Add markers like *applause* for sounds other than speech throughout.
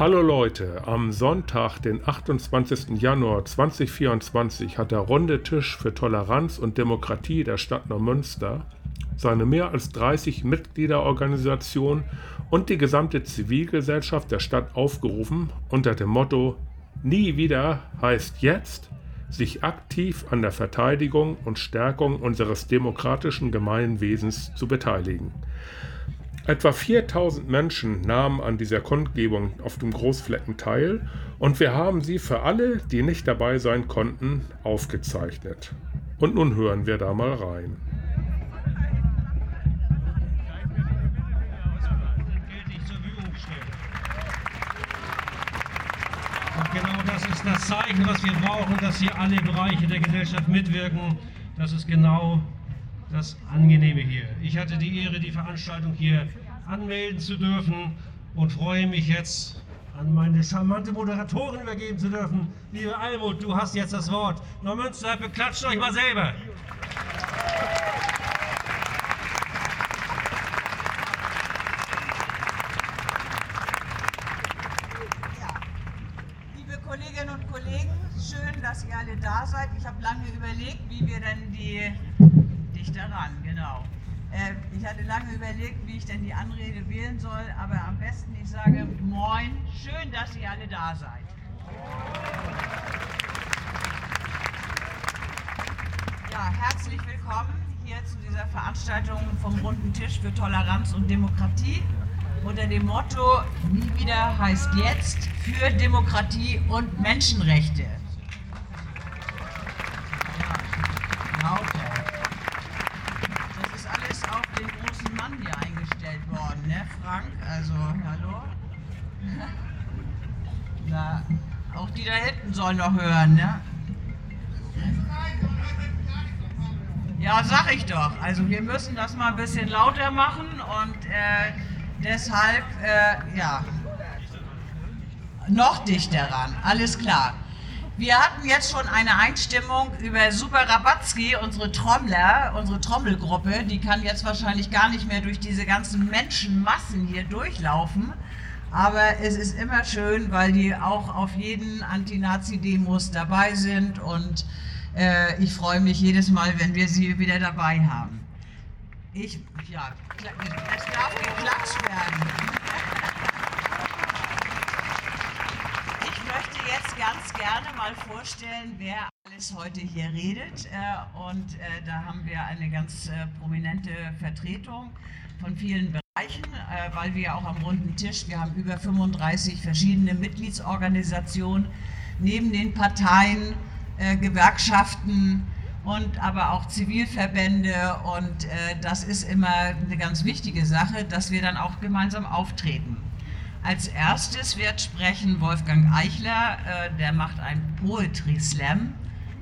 Hallo Leute, am Sonntag, den 28. Januar 2024, hat der Runde Tisch für Toleranz und Demokratie der Stadt Neumünster seine mehr als 30 Mitgliederorganisation und die gesamte Zivilgesellschaft der Stadt aufgerufen, unter dem Motto Nie wieder heißt jetzt, sich aktiv an der Verteidigung und Stärkung unseres demokratischen Gemeinwesens zu beteiligen. Etwa 4000 Menschen nahmen an dieser Kundgebung auf dem Großflecken teil und wir haben sie für alle, die nicht dabei sein konnten, aufgezeichnet. Und nun hören wir da mal rein. Und genau das ist das Zeichen, was wir brauchen, dass hier alle Bereiche der Gesellschaft mitwirken. Das ist genau das Angenehme hier. Ich hatte die Ehre, die Veranstaltung hier anmelden zu dürfen und freue mich jetzt an meine charmante Moderatorin übergeben zu dürfen. Liebe Almut, du hast jetzt das Wort. Neumünster, beklatscht euch mal selber. Liebe Kolleginnen und Kollegen, schön, dass ihr alle da seid. Ich habe lange überlegt, wie wir denn die dichter ran, genau. Äh, ich überlegt, wie ich denn die Anrede wählen soll, aber am besten ich sage Moin, schön, dass ihr alle da seid. Ja, herzlich willkommen hier zu dieser Veranstaltung vom Runden Tisch für Toleranz und Demokratie unter dem Motto Nie wieder heißt jetzt für Demokratie und Menschenrechte. Sollen noch hören, ne? Ja, sag ich doch. Also wir müssen das mal ein bisschen lauter machen und äh, deshalb, äh, ja, noch dichter ran. Alles klar. Wir hatten jetzt schon eine Einstimmung über Super Rabatzky, unsere Trommler, unsere Trommelgruppe. Die kann jetzt wahrscheinlich gar nicht mehr durch diese ganzen Menschenmassen hier durchlaufen. Aber es ist immer schön, weil die auch auf jeden Anti-Nazi-Demos dabei sind und äh, ich freue mich jedes Mal, wenn wir sie wieder dabei haben. Ich, ja, es darf geklatscht werden. Ich möchte jetzt ganz gerne mal vorstellen, wer alles heute hier redet. Äh, Und äh, da haben wir eine ganz äh, prominente Vertretung von vielen Bereichen, äh, weil wir auch am runden Tisch, wir haben über 35 verschiedene Mitgliedsorganisationen neben den Parteien, äh, Gewerkschaften und aber auch Zivilverbände. Und äh, das ist immer eine ganz wichtige Sache, dass wir dann auch gemeinsam auftreten. Als erstes wird sprechen Wolfgang Eichler, äh, der macht einen Poetry Slam.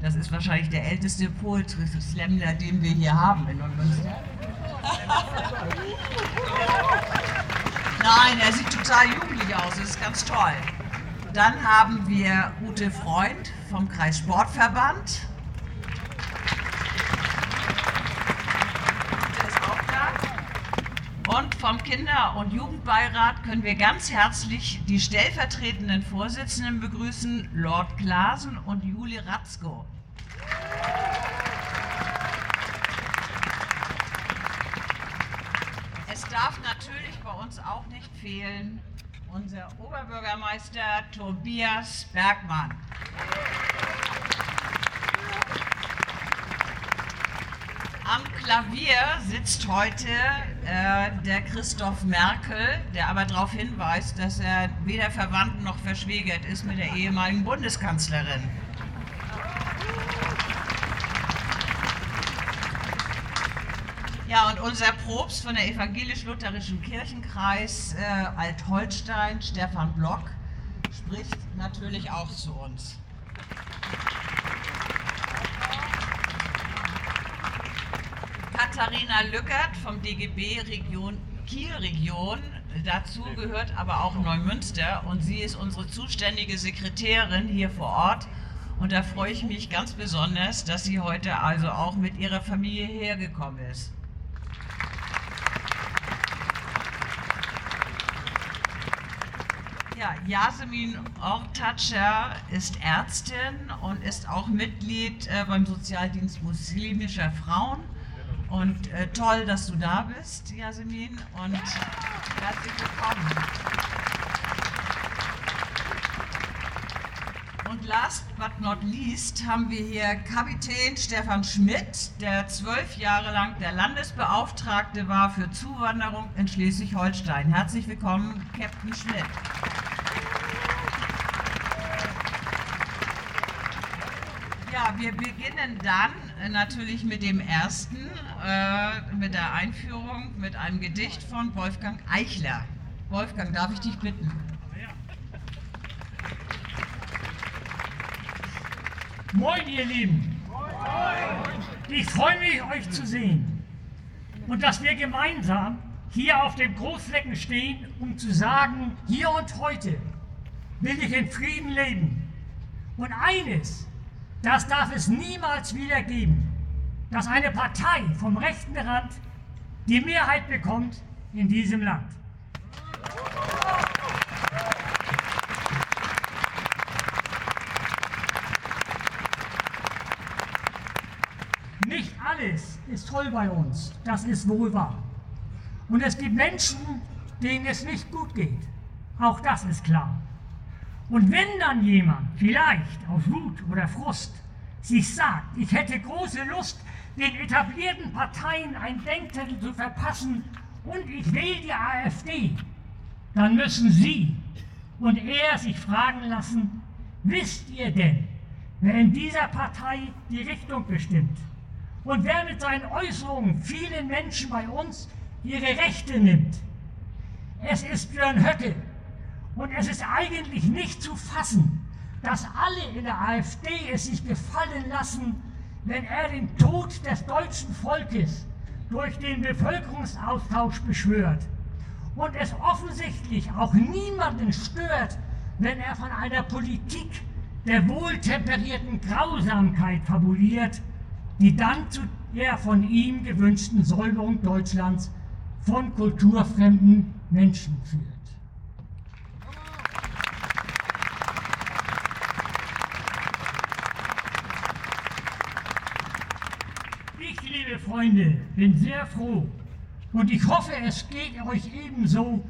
Das ist wahrscheinlich der älteste Poetry Slam, den wir hier haben in Neumünster. Nein, er sieht total jugendlich aus, das ist ganz toll. Dann haben wir Ute Freund vom Kreis Sportverband. Und vom Kinder- und Jugendbeirat können wir ganz herzlich die stellvertretenden Vorsitzenden begrüßen, Lord Klaasen und Julie Ratzko. Es darf natürlich bei uns auch nicht fehlen unser Oberbürgermeister Tobias Bergmann. Am Klavier sitzt heute äh, der Christoph Merkel, der aber darauf hinweist, dass er weder verwandt noch verschwägert ist mit der ehemaligen Bundeskanzlerin. Ja, und unser Probst von der evangelisch-lutherischen Kirchenkreis äh, Altholstein, Stefan Block, spricht natürlich auch zu uns. Katharina Lückert vom DGB Region Kiel-Region. Dazu gehört aber auch Neumünster und sie ist unsere zuständige Sekretärin hier vor Ort. Und da freue ich mich ganz besonders, dass sie heute also auch mit ihrer Familie hergekommen ist. Ja, Yasemin Ortatscher ist Ärztin und ist auch Mitglied äh, beim Sozialdienst muslimischer Frauen. Und äh, toll, dass du da bist, Yasemin, und herzlich willkommen. Und last but not least haben wir hier Kapitän Stefan Schmidt, der zwölf Jahre lang der Landesbeauftragte war für Zuwanderung in Schleswig-Holstein. Herzlich willkommen, Captain Schmidt. Ja, wir beginnen dann natürlich mit dem ersten, äh, mit der Einführung, mit einem Gedicht von Wolfgang Eichler. Wolfgang, darf ich dich bitten? Moin, ihr Lieben. Ich freue mich, euch zu sehen. Und dass wir gemeinsam hier auf dem Großflecken stehen, um zu sagen, hier und heute will ich in Frieden leben. Und eines, das darf es niemals wieder geben, dass eine Partei vom rechten Rand die Mehrheit bekommt in diesem Land. Nicht alles ist toll bei uns, das ist wohl wahr. Und es gibt Menschen, denen es nicht gut geht. Auch das ist klar. Und wenn dann jemand, vielleicht aus Wut oder Frust, sich sagt, ich hätte große Lust, den etablierten Parteien ein Denkzettel zu verpassen und ich wähle die AfD, dann müssen Sie und er sich fragen lassen, wisst ihr denn, wer in dieser Partei die Richtung bestimmt? Und wer mit seinen Äußerungen vielen Menschen bei uns ihre Rechte nimmt? Es ist Björn Höcke. Und es ist eigentlich nicht zu fassen, dass alle in der AfD es sich gefallen lassen, wenn er den Tod des deutschen Volkes durch den Bevölkerungsaustausch beschwört und es offensichtlich auch niemanden stört, wenn er von einer Politik der wohltemperierten Grausamkeit fabuliert, die dann zu der von ihm gewünschten Säuberung Deutschlands von kulturfremden Menschen führt. Ich, liebe Freunde, bin sehr froh und ich hoffe, es geht euch ebenso,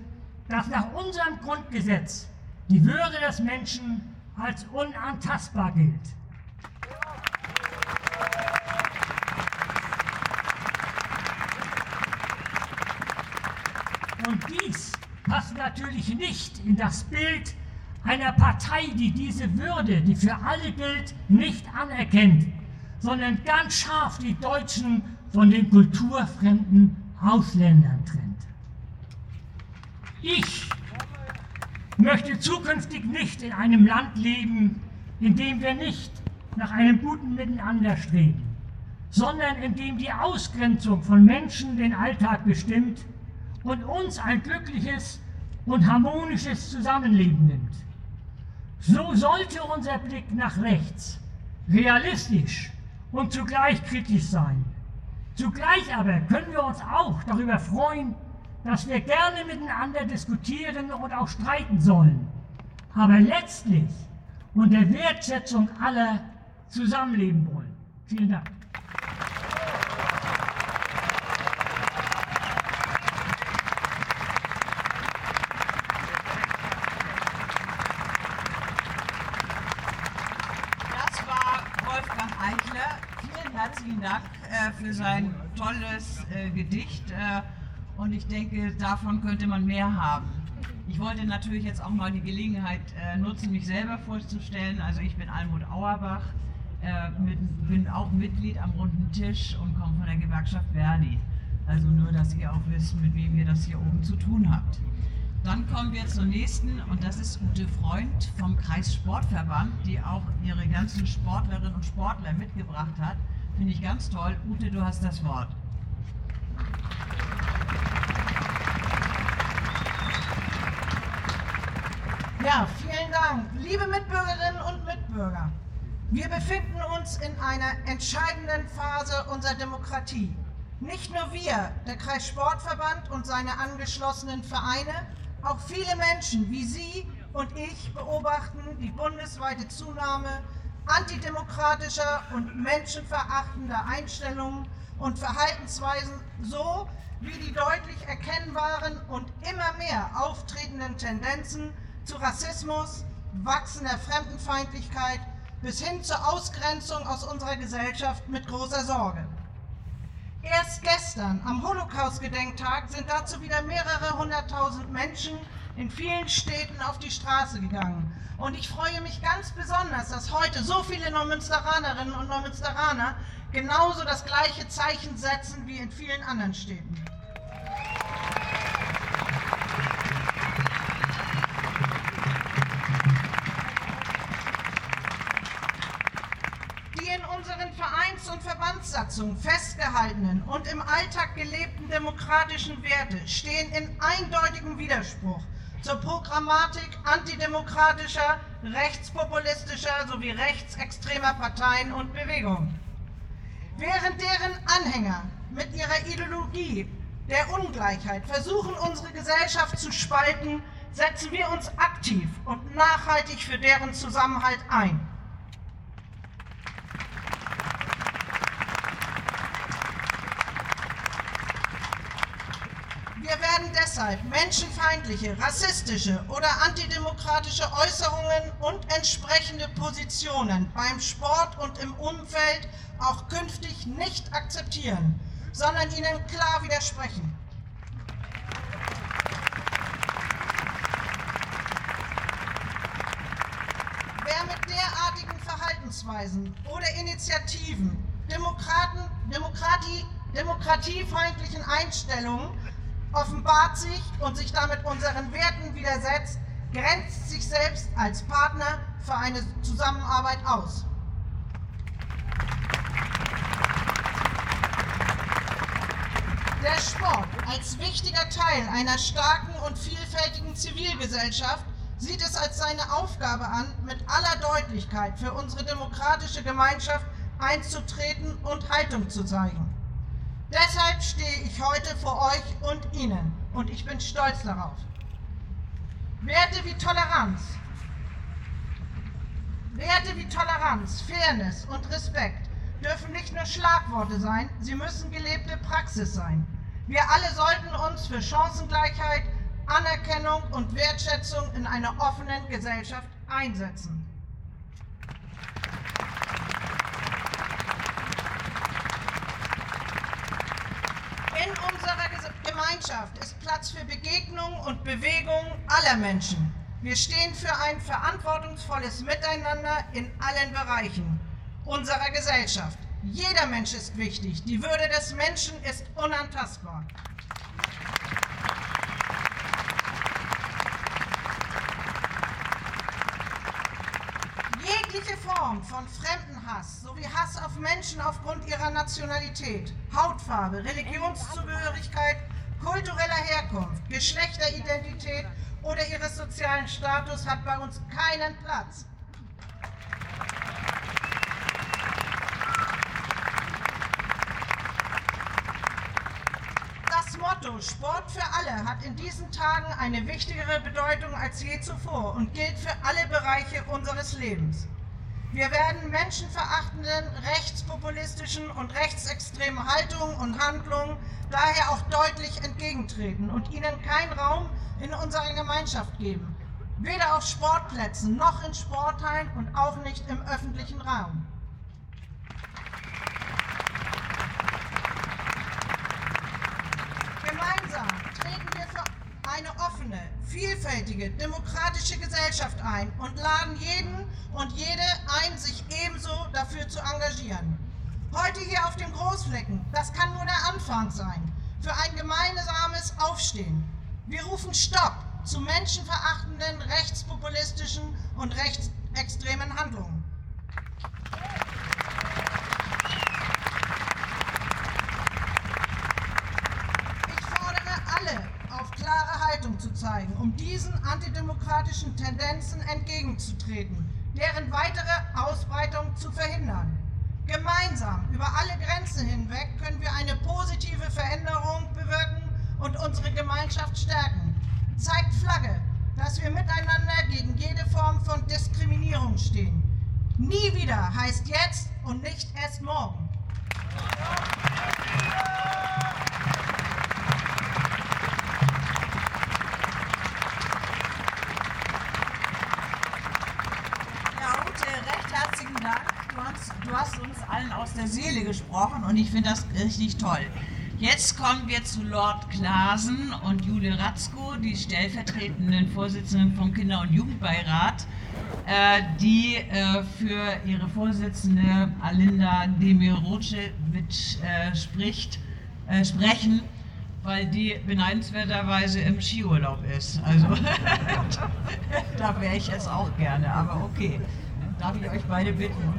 dass nach unserem Grundgesetz die Würde des Menschen als unantastbar gilt. Und dies passt natürlich nicht in das Bild einer Partei, die diese Würde, die für alle gilt, nicht anerkennt, sondern ganz scharf die Deutschen von den kulturfremden Ausländern trennt. Ich möchte zukünftig nicht in einem Land leben, in dem wir nicht nach einem guten Miteinander streben, sondern in dem die Ausgrenzung von Menschen den Alltag bestimmt und uns ein glückliches und harmonisches Zusammenleben nimmt. So sollte unser Blick nach rechts realistisch und zugleich kritisch sein. Zugleich aber können wir uns auch darüber freuen, dass wir gerne miteinander diskutieren und auch streiten sollen, aber letztlich unter Wertschätzung aller zusammenleben wollen. Vielen Dank. Das war Wolfgang Eichler. Vielen herzlichen Dank äh, für sein tolles äh, Gedicht. Äh, und ich denke, davon könnte man mehr haben. Ich wollte natürlich jetzt auch mal die Gelegenheit äh, nutzen, mich selber vorzustellen. Also ich bin Almut Auerbach, äh, bin auch Mitglied am runden Tisch und komme von der Gewerkschaft Verdi. Also nur, dass ihr auch wisst, mit wem ihr das hier oben zu tun habt. Dann kommen wir zur nächsten und das ist Ute Freund vom Kreissportverband, die auch ihre ganzen Sportlerinnen und Sportler mitgebracht hat. Finde ich ganz toll. Ute, du hast das Wort. Ja, vielen Dank. Liebe Mitbürgerinnen und Mitbürger, wir befinden uns in einer entscheidenden Phase unserer Demokratie. Nicht nur wir, der Kreissportverband und seine angeschlossenen Vereine, auch viele Menschen wie Sie und ich beobachten die bundesweite Zunahme antidemokratischer und menschenverachtender Einstellungen und Verhaltensweisen so wie die deutlich erkennbaren und immer mehr auftretenden Tendenzen zu Rassismus, wachsender Fremdenfeindlichkeit bis hin zur Ausgrenzung aus unserer Gesellschaft mit großer Sorge. Erst gestern, am Holocaust-Gedenktag, sind dazu wieder mehrere hunderttausend Menschen in vielen Städten auf die Straße gegangen. Und ich freue mich ganz besonders, dass heute so viele Neumünsteranerinnen und Neumünsteraner genauso das gleiche Zeichen setzen wie in vielen anderen Städten. Verbandssatzungen festgehaltenen und im Alltag gelebten demokratischen Werte stehen in eindeutigem Widerspruch zur Programmatik antidemokratischer, rechtspopulistischer sowie rechtsextremer Parteien und Bewegungen. Während deren Anhänger mit ihrer Ideologie der Ungleichheit versuchen, unsere Gesellschaft zu spalten, setzen wir uns aktiv und nachhaltig für deren Zusammenhalt ein. Wir deshalb menschenfeindliche, rassistische oder antidemokratische Äußerungen und entsprechende Positionen beim Sport und im Umfeld auch künftig nicht akzeptieren, sondern ihnen klar widersprechen. Wer mit derartigen Verhaltensweisen oder Initiativen Demokraten, Demokratie, demokratiefeindlichen Einstellungen offenbart sich und sich damit unseren Werten widersetzt, grenzt sich selbst als Partner für eine Zusammenarbeit aus. Der Sport als wichtiger Teil einer starken und vielfältigen Zivilgesellschaft sieht es als seine Aufgabe an, mit aller Deutlichkeit für unsere demokratische Gemeinschaft einzutreten und Haltung zu zeigen. Deshalb stehe ich heute vor euch und Ihnen und ich bin stolz darauf. Werte wie Toleranz, Werte wie Toleranz, Fairness und Respekt dürfen nicht nur Schlagworte sein, sie müssen gelebte Praxis sein. Wir alle sollten uns für Chancengleichheit, Anerkennung und Wertschätzung in einer offenen Gesellschaft einsetzen. In unserer Gemeinschaft ist Platz für Begegnung und Bewegung aller Menschen. Wir stehen für ein verantwortungsvolles Miteinander in allen Bereichen unserer Gesellschaft. Jeder Mensch ist wichtig. Die Würde des Menschen ist unantastbar. Form von Fremdenhass sowie Hass auf Menschen aufgrund ihrer Nationalität, Hautfarbe, Religionszugehörigkeit, kultureller Herkunft, Geschlechteridentität oder ihres sozialen Status hat bei uns keinen Platz. Das Motto Sport für alle hat in diesen Tagen eine wichtigere Bedeutung als je zuvor und gilt für alle Bereiche unseres Lebens. Wir werden menschenverachtenden, rechtspopulistischen und rechtsextremen Haltungen und Handlungen daher auch deutlich entgegentreten und ihnen keinen Raum in unserer Gemeinschaft geben. Weder auf Sportplätzen noch in Sporthallen und auch nicht im öffentlichen Raum. Gemeinsam treten wir für eine offene, vielfältige, demokratische Gesellschaft ein und laden jeden und jede ein, sich ebenso dafür zu engagieren. Heute hier auf dem Großflecken, das kann nur der Anfang sein, für ein gemeinsames Aufstehen. Wir rufen Stopp zu menschenverachtenden, rechtspopulistischen und rechtsextremen Handlungen. Ich fordere alle auf klare Haltung zu zeigen, um diesen antidemokratischen Tendenzen entgegenzutreten, deren weitere Ausbreitung zu verhindern. Gemeinsam über alle Grenzen hinweg können wir eine positive Veränderung bewirken und unsere Gemeinschaft stärken. Zeigt Flagge, dass wir miteinander gegen Seele gesprochen und ich finde das richtig toll. Jetzt kommen wir zu Lord Klasen und Jule Ratzko, die stellvertretenden Vorsitzenden vom Kinder- und Jugendbeirat, äh, die äh, für ihre Vorsitzende Alinda Demirocevic äh, spricht, sprechen, weil die beneidenswerterweise im Skiurlaub ist. Also *laughs* da wäre ich jetzt auch gerne, aber okay. Darf ich euch beide bitten?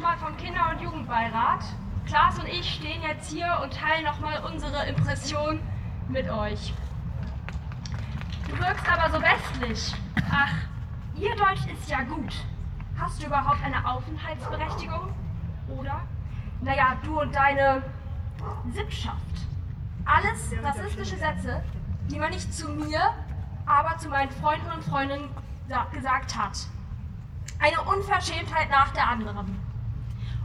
nochmal vom Kinder- und Jugendbeirat. Klaas und ich stehen jetzt hier und teilen nochmal Impression mit euch. Du wirkst aber so westlich. Ach, ihr Deutsch ist ja gut. Hast du überhaupt eine Aufenthaltsberechtigung? Oder? Naja, du und deine Sippschaft. Alles rassistische Sätze, die man nicht zu mir, aber zu meinen Freunden und Freundinnen gesagt hat. Eine Unverschämtheit nach der anderen.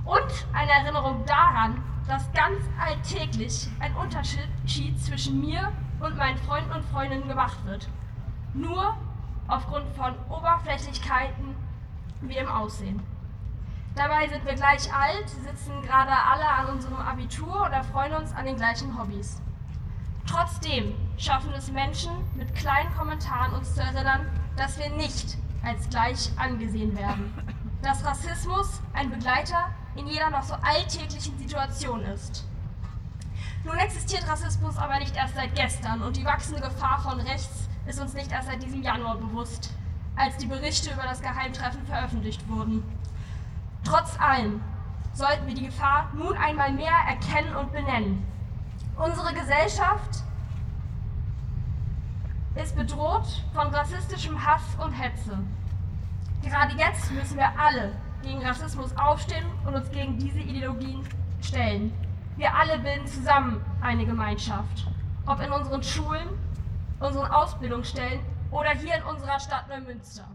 Und eine Erinnerung daran, dass ganz alltäglich ein Unterschied zwischen mir und meinen Freunden und Freundinnen gemacht wird. Nur aufgrund von Oberflächlichkeiten wie im Aussehen. Dabei sind wir gleich alt, sitzen gerade alle an unserem Abitur oder freuen uns an den gleichen Hobbys. Trotzdem schaffen es Menschen mit kleinen Kommentaren uns zu erinnern, dass wir nicht als gleich angesehen werden. Dass Rassismus ein Begleiter in jeder noch so alltäglichen Situation ist. Nun existiert Rassismus aber nicht erst seit gestern und die wachsende Gefahr von rechts ist uns nicht erst seit diesem Januar bewusst, als die Berichte über das Geheimtreffen veröffentlicht wurden. Trotz allem sollten wir die Gefahr nun einmal mehr erkennen und benennen. Unsere Gesellschaft ist bedroht von rassistischem Hass und Hetze. Gerade jetzt müssen wir alle gegen Rassismus aufstehen und uns gegen diese Ideologien stellen. Wir alle bilden zusammen eine Gemeinschaft. Ob in unseren Schulen, unseren Ausbildungsstellen oder hier in unserer Stadt Neumünster.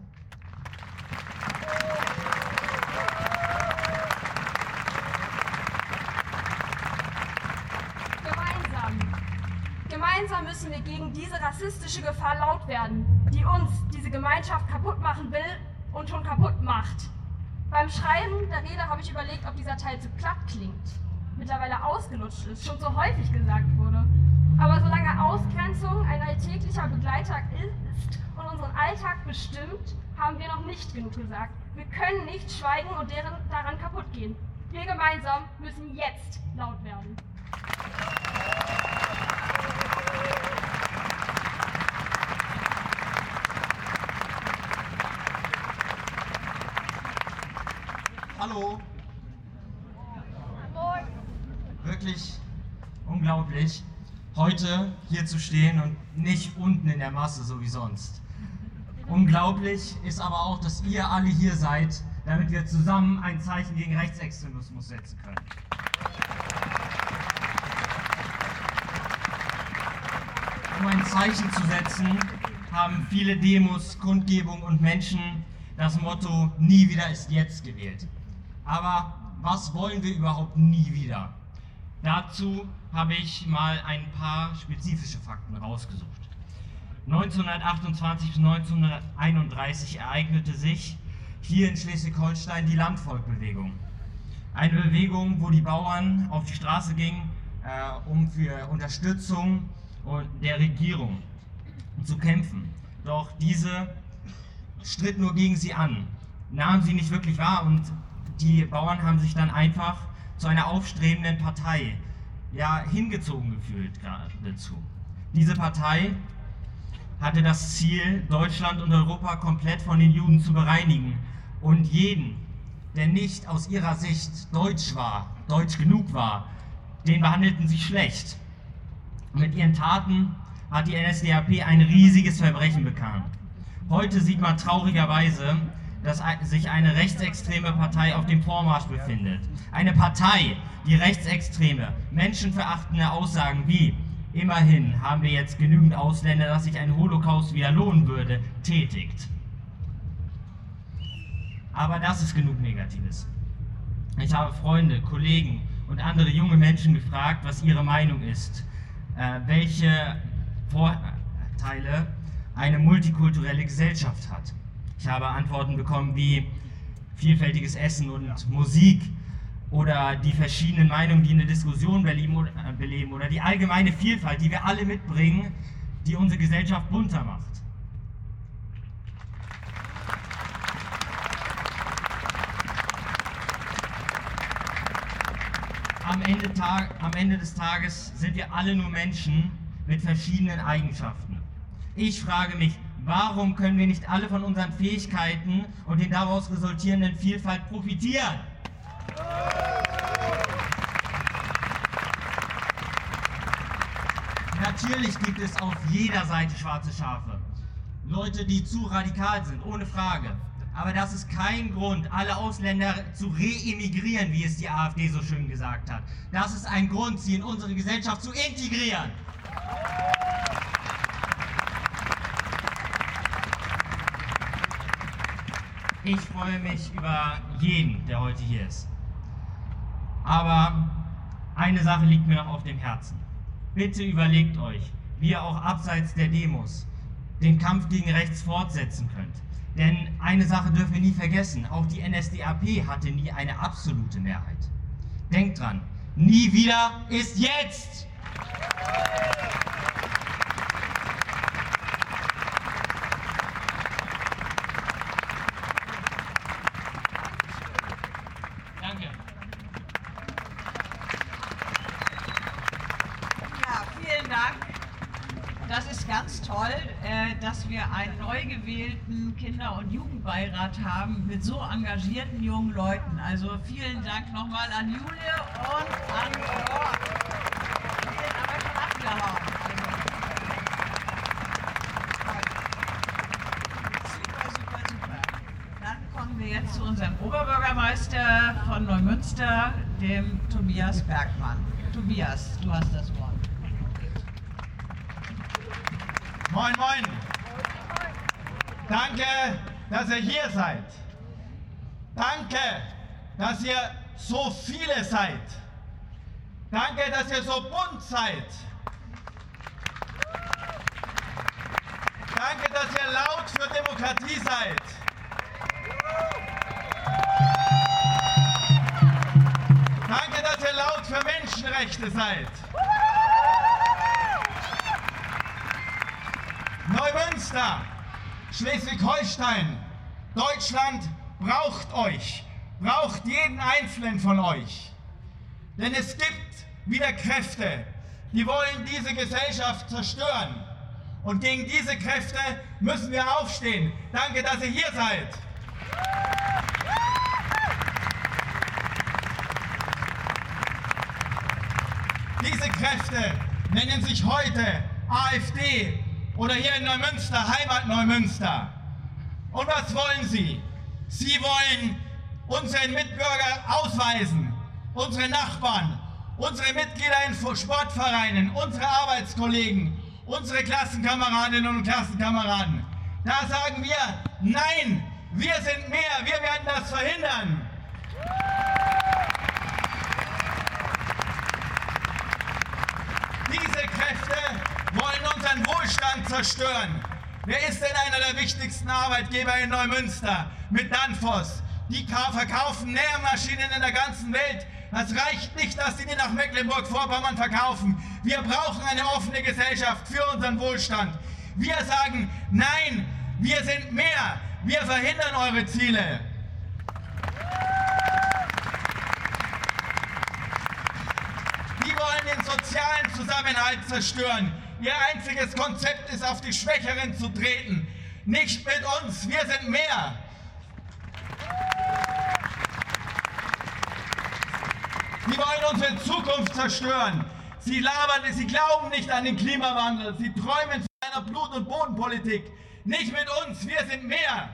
Gemeinsam. Gemeinsam müssen wir gegen diese rassistische Gefahr laut werden, die uns, diese Gemeinschaft kaputt machen will und schon kaputt macht. Beim Schreiben der Rede habe ich überlegt, ob dieser Teil zu platt klingt, mittlerweile ausgelutscht ist, schon so häufig gesagt wurde. Aber solange Ausgrenzung ein alltäglicher Begleiter ist und unseren Alltag bestimmt, haben wir noch nicht genug gesagt. Wir können nicht schweigen und deren daran kaputt gehen. Wir gemeinsam müssen jetzt laut werden. Hallo. Wirklich unglaublich, heute hier zu stehen und nicht unten in der Masse, so wie sonst. Unglaublich ist aber auch, dass ihr alle hier seid, damit wir zusammen ein Zeichen gegen Rechtsextremismus setzen können. Um ein Zeichen zu setzen, haben viele Demos, Kundgebungen und Menschen das Motto Nie wieder ist jetzt gewählt. Aber was wollen wir überhaupt nie wieder? Dazu habe ich mal ein paar spezifische Fakten rausgesucht. 1928 bis 1931 ereignete sich hier in Schleswig-Holstein die Landvolkbewegung. Eine Bewegung, wo die Bauern auf die Straße gingen, äh, um für Unterstützung der Regierung zu kämpfen. Doch diese stritt nur gegen sie an, nahm sie nicht wirklich wahr und die Bauern haben sich dann einfach zu einer aufstrebenden Partei ja, hingezogen gefühlt geradezu. Diese Partei hatte das Ziel, Deutschland und Europa komplett von den Juden zu bereinigen und jeden, der nicht aus ihrer Sicht deutsch war, deutsch genug war, den behandelten sie schlecht. Mit ihren Taten hat die NSDAP ein riesiges Verbrechen bekannt. Heute sieht man traurigerweise, dass sich eine rechtsextreme Partei auf dem Vormarsch befindet. Eine Partei, die rechtsextreme, menschenverachtende Aussagen wie immerhin haben wir jetzt genügend Ausländer, dass sich ein Holocaust wieder lohnen würde, tätigt. Aber das ist genug Negatives. Ich habe Freunde, Kollegen und andere junge Menschen gefragt, was ihre Meinung ist, äh, welche Vorteile eine multikulturelle Gesellschaft hat. Ich habe Antworten bekommen wie vielfältiges Essen und Musik oder die verschiedenen Meinungen, die eine Diskussion äh, beleben oder die allgemeine Vielfalt, die wir alle mitbringen, die unsere Gesellschaft bunter macht. Am Ende, am Ende des Tages sind wir alle nur Menschen mit verschiedenen Eigenschaften. Ich frage mich, warum können wir nicht alle von unseren Fähigkeiten und den daraus resultierenden Vielfalt profitieren? Natürlich gibt es auf jeder Seite schwarze Schafe. Leute, die zu radikal sind, ohne Frage. Aber das ist kein Grund, alle Ausländer zu reemigrieren, wie es die AfD so schön gesagt hat. Das ist ein Grund, sie in unsere Gesellschaft zu integrieren. Ich freue mich über jeden, der heute hier ist. Aber eine Sache liegt mir noch auf dem Herzen. Bitte überlegt euch, wie ihr auch abseits der Demos den Kampf gegen rechts fortsetzen könnt. Denn eine Sache dürfen wir nie vergessen, auch die NSDAP hatte nie eine absolute Mehrheit. Denkt dran, nie wieder ist jetzt! dass wir einen neu gewählten Kinder- und Jugendbeirat haben mit so engagierten jungen Leuten. Also vielen Dank nochmal an Julie und an Jörg. Abgehauen. Super, super, super. Dann kommen wir jetzt zu unserem Oberbürgermeister von Neumünster, dem Tobias Bergmann. Tobias, du hast das Wort. Moin, moin. Danke, dass ihr hier seid. Danke, dass ihr so viele seid. Danke, dass ihr so bunt seid. Danke, dass ihr laut für Demokratie seid. Danke, dass ihr laut für Menschenrechte seid. Neumünster, Schleswig-Holstein, Deutschland braucht euch, braucht jeden einzelnen von euch. Denn es gibt wieder Kräfte, die wollen diese Gesellschaft zerstören. Und gegen diese Kräfte müssen wir aufstehen. Danke, dass ihr hier seid. Diese Kräfte nennen sich heute AfD oder hier in Neumünster, Heimat Neumünster. Und was wollen Sie? Sie wollen unseren Mitbürger ausweisen, unsere Nachbarn, unsere Mitglieder in Sportvereinen, unsere Arbeitskollegen, unsere Klassenkameradinnen und Klassenkameraden. Da sagen wir, nein, wir sind mehr, wir werden das verhindern. Diese Kräfte wollen unseren Wohlstand zerstören. Wer ist denn einer der wichtigsten Arbeitgeber in Neumünster mit Danfoss? Die verkaufen Nährmaschinen in der ganzen Welt. Das reicht nicht, dass sie die nach Mecklenburg-Vorpommern verkaufen. Wir brauchen eine offene Gesellschaft für unseren Wohlstand. Wir sagen, nein, wir sind mehr. Wir verhindern eure Ziele. Die wollen den sozialen Zusammenhalt zerstören. Ihr einziges Konzept ist, auf die Schwächeren zu treten. Nicht mit uns, wir sind mehr. Sie wollen unsere Zukunft zerstören. Sie labern, sie glauben nicht an den Klimawandel. Sie träumen von einer Blut- und Bodenpolitik. Nicht mit uns, wir sind mehr.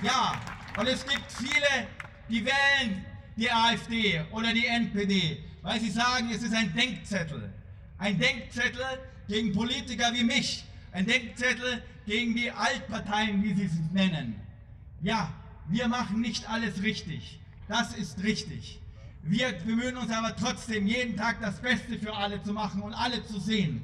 Ja, und es gibt viele, die wählen die AfD oder die NPD weil sie sagen, es ist ein Denkzettel. Ein Denkzettel gegen Politiker wie mich. Ein Denkzettel gegen die Altparteien, wie sie es nennen. Ja, wir machen nicht alles richtig. Das ist richtig. Wir bemühen uns aber trotzdem, jeden Tag das Beste für alle zu machen und alle zu sehen.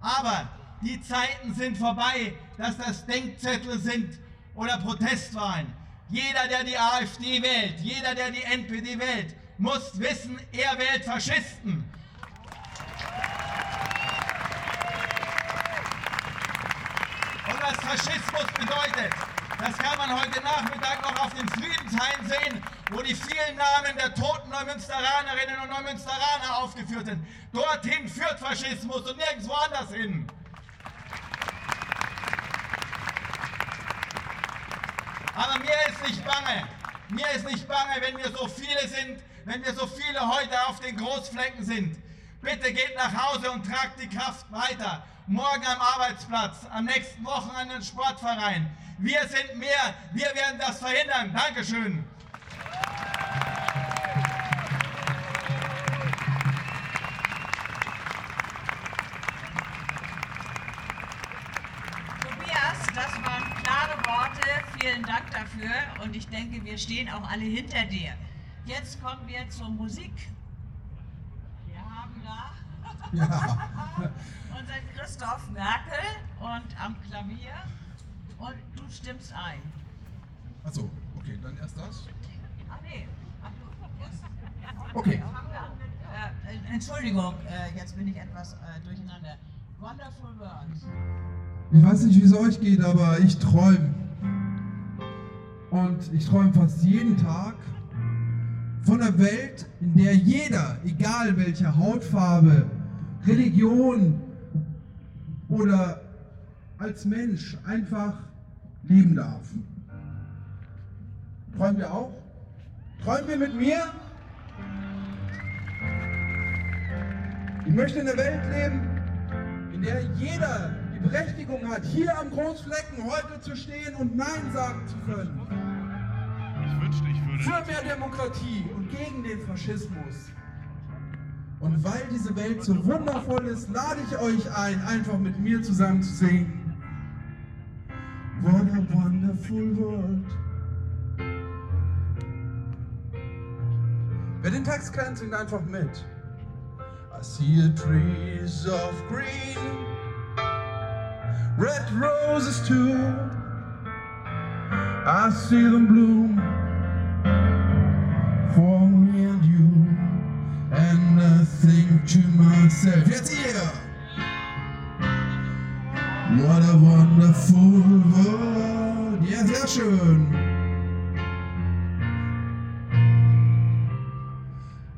Aber die Zeiten sind vorbei, dass das Denkzettel sind oder Protestwahlen. Jeder, der die AfD wählt, jeder, der die NPD wählt, muss wissen, er wählt Faschisten. Und was Faschismus bedeutet, das kann man heute Nachmittag noch auf den Friedenshain sehen, wo die vielen Namen der toten Neumünsteranerinnen und Neumünsteraner aufgeführt sind. Dorthin führt Faschismus und nirgendwo anders hin. Aber mir ist nicht bange. Mir ist nicht bange, wenn wir so viele sind, wenn wir so viele heute auf den Großflecken sind. Bitte geht nach Hause und tragt die Kraft weiter. Morgen am Arbeitsplatz, am nächsten Wochenende im Sportverein. Wir sind mehr, wir werden das verhindern. Dankeschön. Tobias, das waren klare Worte. Vielen Dank dafür. Und ich denke, wir stehen auch alle hinter dir. Jetzt kommen wir zur Musik. Wir haben da *laughs* Ja. *laughs* unseren Christoph Merkel und am Klavier. Und du stimmst ein. Achso, okay, dann erst das. Ah, nee. Ach, du- jetzt- Okay. Äh, äh, Entschuldigung, äh, jetzt bin ich etwas äh, durcheinander. Wonderful Words. Ich weiß nicht, wie es euch geht, aber ich träume. Und ich träume fast jeden Tag von einer Welt, in der jeder, egal welche Hautfarbe, Religion oder als Mensch einfach leben darf. Träumen wir auch? Träumen wir mit mir? Ich möchte in einer Welt leben, in der jeder die Berechtigung hat, hier am Großflecken heute zu stehen und Nein sagen zu können. Ich wünschte, ich würde. Für mehr Demokratie gegen den Faschismus. Und weil diese Welt so wundervoll ist, lade ich euch ein, einfach mit mir zusammen zu singen. What a wonderful world. Wer den Text kennt, singt einfach mit. I see trees of green, red roses too. I see them bloom for me and you, and I think to myself, jetzt ihr! What a wonderful world! Ja, sehr schön!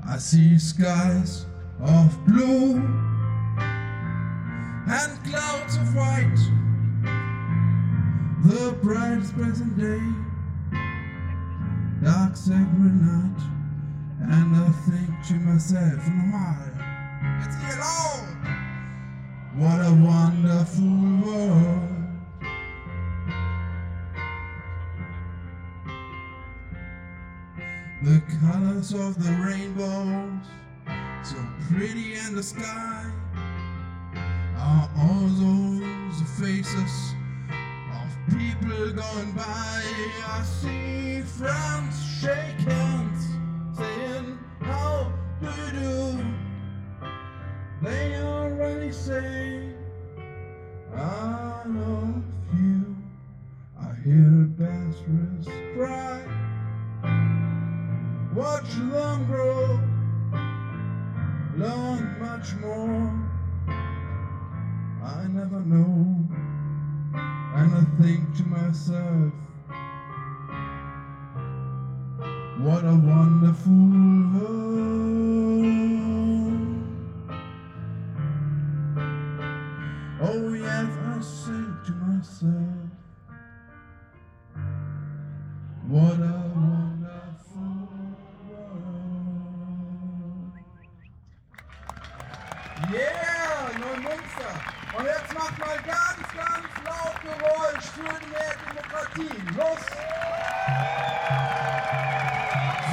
I see skies of blue and clouds of white. The brightest present day, dark sacred night, and I think to myself, why? It's long. What a wonderful world. The colors of the rainbows, so pretty in the sky, are all those faces people going by. I see friends shake hands, saying, How do you do? They already say, I love you. I hear Bastards cry. Watch them grow, learn much more. I never know. And I think to myself, what a wonderful world. Oh, yes, I sing to myself, what a wonderful world. Yeah, Neumünster. Und jetzt macht mal ganz, ganz laut Geräusch für mehr Demokratie. Los!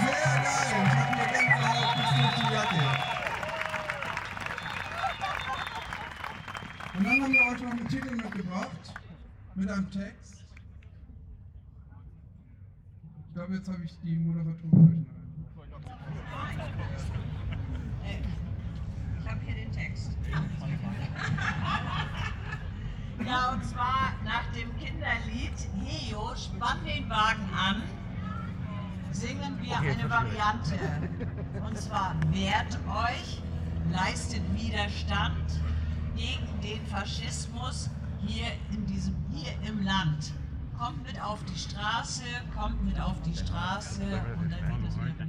Sehr geil. Ich hab mir ganz laut bis durch die Jacke. Und dann haben wir euch noch einen Titel mitgebracht. Mit einem Text. Ich glaube, jetzt habe ich die Moderatoren durcheinander. Text. Ja, und zwar nach dem Kinderlied Heo, spann den Wagen an, singen wir eine Variante. Und zwar wehrt euch, leistet Widerstand gegen den Faschismus hier in diesem hier im Land. Kommt mit auf die Straße, kommt mit auf die Straße und dann wird es wieder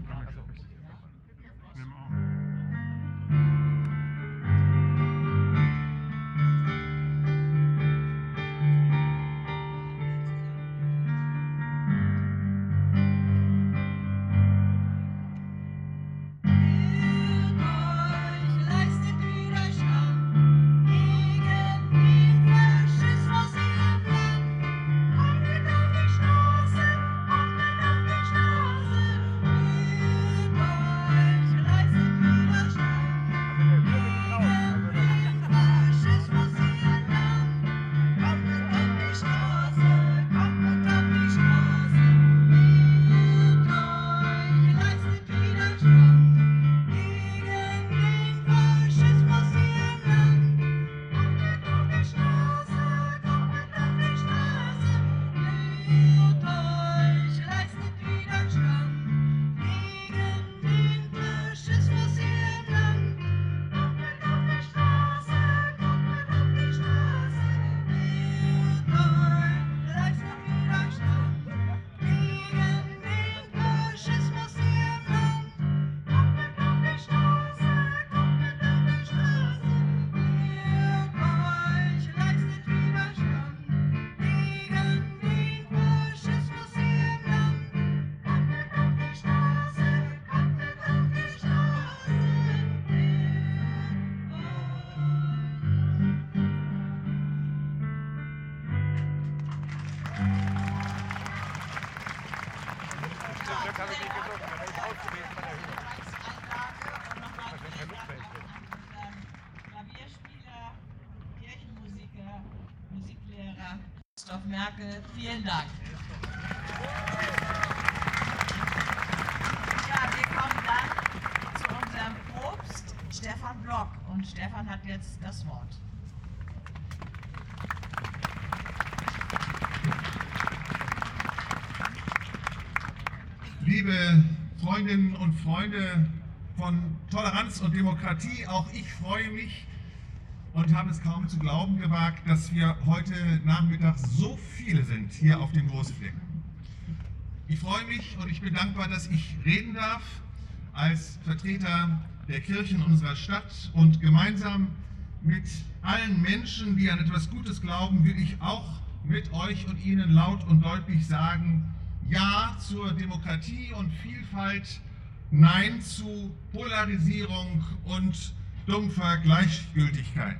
Merkel, vielen Dank. Ja, wir kommen dann zu unserem Propst Stefan Block und Stefan hat jetzt das Wort. Liebe Freundinnen und Freunde von Toleranz und Demokratie, auch ich freue mich und habe es kaum zu glauben gewagt, dass wir heute Nachmittag so viele sind hier auf dem Großfleck. Ich freue mich und ich bin dankbar, dass ich reden darf als Vertreter der Kirchen unserer Stadt und gemeinsam mit allen Menschen, die an etwas Gutes glauben, will ich auch mit euch und Ihnen laut und deutlich sagen, Ja zur Demokratie und Vielfalt, Nein zu Polarisierung und dumpfer Gleichgültigkeit.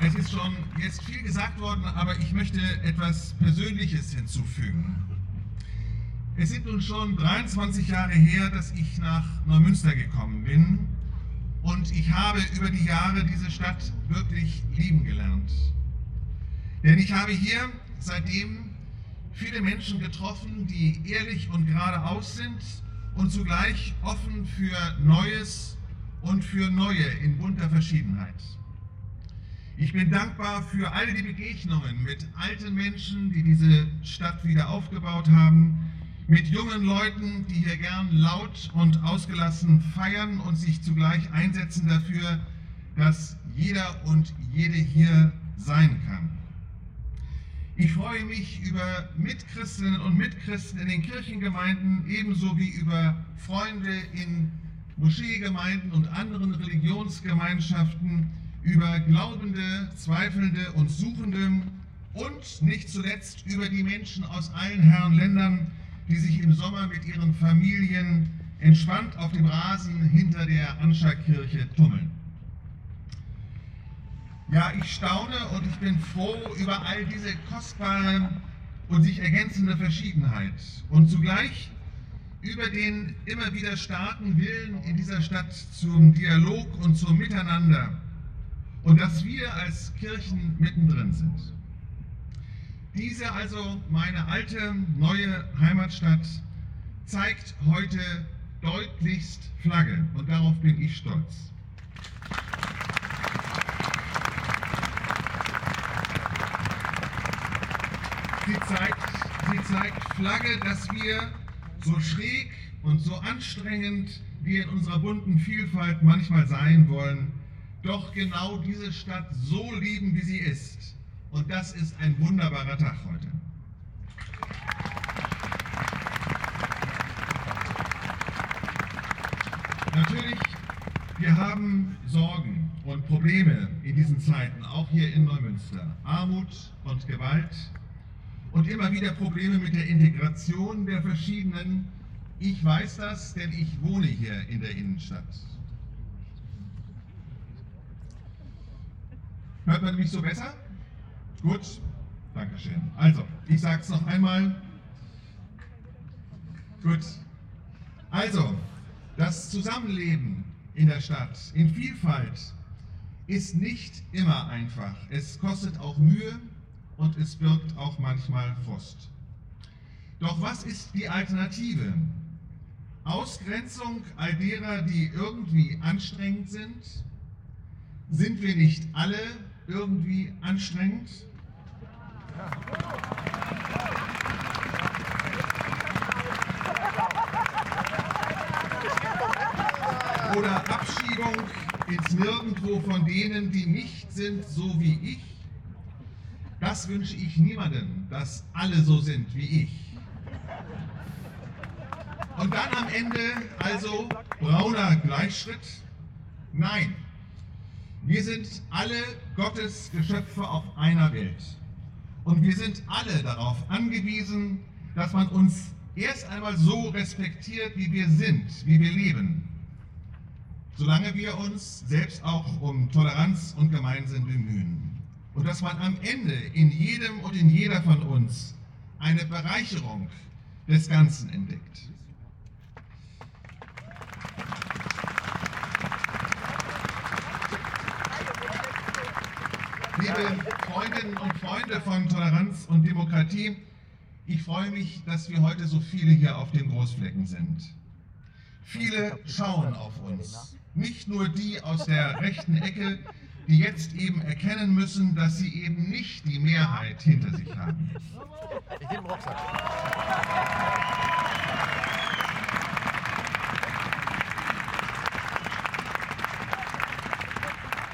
Es ist schon jetzt viel gesagt worden, aber ich möchte etwas Persönliches hinzufügen. Es sind nun schon 23 Jahre her, dass ich nach Neumünster gekommen bin und ich habe über die Jahre diese Stadt wirklich lieben gelernt. Denn ich habe hier seitdem viele Menschen getroffen, die ehrlich und geradeaus sind und zugleich offen für Neues und für Neue in bunter Verschiedenheit. Ich bin dankbar für all die Begegnungen mit alten Menschen, die diese Stadt wieder aufgebaut haben, mit jungen Leuten, die hier gern laut und ausgelassen feiern und sich zugleich einsetzen dafür, dass jeder und jede hier sein kann. Ich freue mich über Mitchristinnen und Mitchristen in den Kirchengemeinden, ebenso wie über Freunde in Moscheegemeinden und anderen Religionsgemeinschaften, über Glaubende, Zweifelnde und Suchende und nicht zuletzt über die Menschen aus allen Herren Ländern, die sich im Sommer mit ihren Familien entspannt auf dem Rasen hinter der Anscha-Kirche tummeln. Ja, ich staune und ich bin froh über all diese kostbare und sich ergänzende Verschiedenheit und zugleich über den immer wieder starken Willen in dieser Stadt zum Dialog und zum Miteinander und dass wir als Kirchen mittendrin sind. Diese also, meine alte, neue Heimatstadt, zeigt heute deutlichst Flagge und darauf bin ich stolz. Sie zeigt, sie zeigt Flagge, dass wir so schräg und so anstrengend wir in unserer bunten Vielfalt manchmal sein wollen, doch genau diese Stadt so lieben, wie sie ist. Und das ist ein wunderbarer Tag heute. Natürlich, wir haben Sorgen und Probleme in diesen Zeiten, auch hier in Neumünster. Armut und Gewalt und immer wieder Probleme mit der Integration der verschiedenen. Ich weiß das, denn ich wohne hier in der Innenstadt. Hört man mich so besser? Gut, Dankeschön. Also, ich sage es noch einmal. Gut. Also, das Zusammenleben in der Stadt in Vielfalt ist nicht immer einfach. Es kostet auch Mühe und es birgt auch manchmal Frust. Doch was ist die Alternative? Ausgrenzung all derer, die irgendwie anstrengend sind? Sind wir nicht alle irgendwie anstrengend? Oder Abschiebung ins Nirgendwo von denen, die nicht sind so wie ich? Das wünsche ich niemandem, dass alle so sind wie ich. Und dann am Ende also brauner Gleichschritt? Nein. Wir sind alle Gottes Geschöpfe auf einer Welt. Und wir sind alle darauf angewiesen, dass man uns erst einmal so respektiert, wie wir sind, wie wir leben. Solange wir uns selbst auch um Toleranz und Gemeinsinn bemühen. Und dass man am Ende in jedem und in jeder von uns eine Bereicherung des Ganzen entdeckt. Liebe Freundinnen und Freunde von Toleranz und Demokratie, ich freue mich, dass wir heute so viele hier auf dem Großflecken sind. Viele schauen auf uns, nicht nur die aus der rechten Ecke, die jetzt eben erkennen müssen, dass sie eben nicht die Mehrheit hinter sich haben. Ich nehme Rucksack.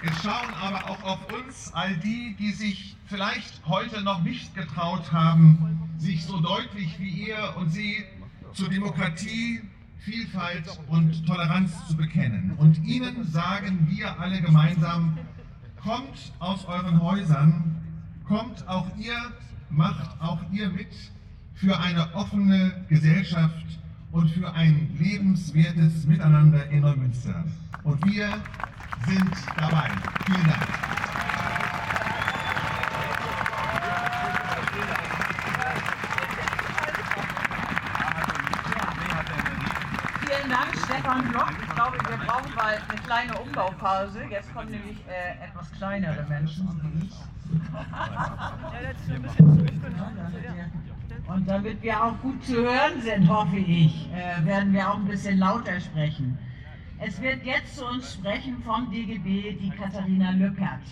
Es schauen aber auch auf uns, all die, die sich vielleicht heute noch nicht getraut haben, sich so deutlich wie ihr und sie zur Demokratie, Vielfalt und Toleranz zu bekennen. Und ihnen sagen wir alle gemeinsam, kommt aus euren Häusern, kommt auch ihr, macht auch ihr mit für eine offene Gesellschaft und für ein lebenswertes Miteinander in Neumünster. Und wir sind dabei. Vielen Dank. Vielen Dank, Stefan Block. Ich glaube, wir brauchen mal eine kleine Umlaufphase. Jetzt kommen nämlich äh, etwas kleinere Menschen wie ich. Und damit wir auch gut zu hören sind, hoffe ich, äh, werden wir auch ein bisschen lauter sprechen. Es wird jetzt zu uns sprechen vom DGB die Katharina Lückert.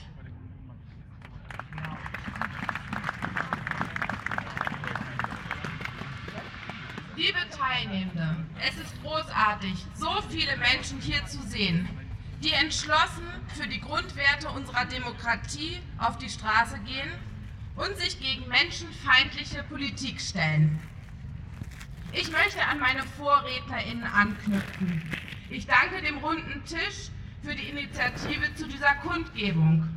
Liebe Teilnehmende, es ist großartig, so viele Menschen hier zu sehen, die entschlossen für die Grundwerte unserer Demokratie auf die Straße gehen und sich gegen menschenfeindliche Politik stellen. Ich möchte an meine VorrednerInnen anknüpfen. Ich danke dem runden Tisch für die Initiative zu dieser Kundgebung.